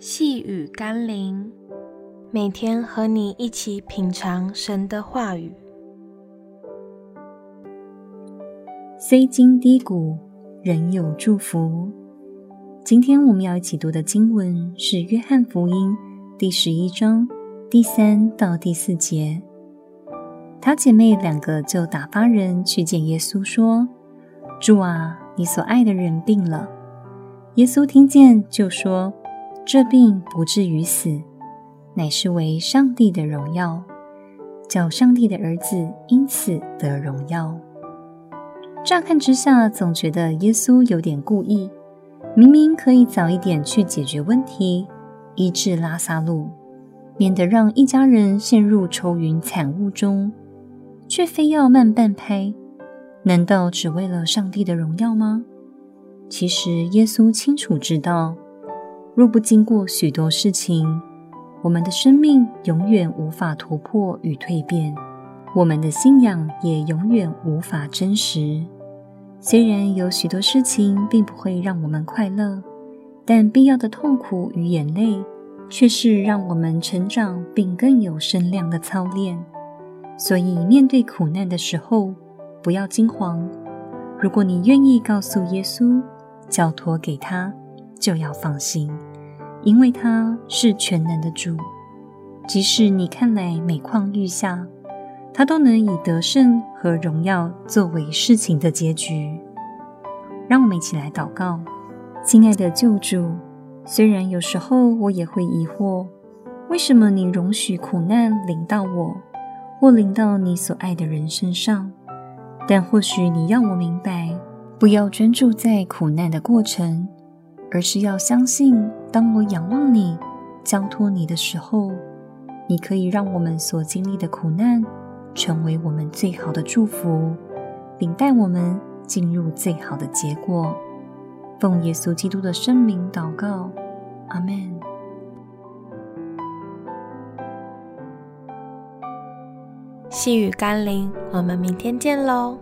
细雨甘霖，每天和你一起品尝神的话语。虽经低谷，仍有祝福。今天我们要一起读的经文是《约翰福音》第十一章第三到第四节。她姐妹两个就打发人去见耶稣，说：“主啊，你所爱的人病了。”耶稣听见，就说：“这病不至于死，乃是为上帝的荣耀，叫上帝的儿子因此得荣耀。”乍看之下，总觉得耶稣有点故意，明明可以早一点去解决问题，医治拉萨路，免得让一家人陷入愁云惨雾中，却非要慢半拍，难道只为了上帝的荣耀吗？其实，耶稣清楚知道，若不经过许多事情，我们的生命永远无法突破与蜕变，我们的信仰也永远无法真实。虽然有许多事情并不会让我们快乐，但必要的痛苦与眼泪，却是让我们成长并更有身量的操练。所以，面对苦难的时候，不要惊慌。如果你愿意告诉耶稣，交托给他，就要放心，因为他是全能的主。即使你看来每况愈下，他都能以得胜和荣耀作为事情的结局。让我们一起来祷告，亲爱的救主，虽然有时候我也会疑惑，为什么你容许苦难临到我，或临到你所爱的人身上，但或许你要我明白。不要专注在苦难的过程，而是要相信，当我仰望你、交托你的时候，你可以让我们所经历的苦难成为我们最好的祝福，并带我们进入最好的结果。奉耶稣基督的圣名祷告，阿门。细雨甘霖，我们明天见喽。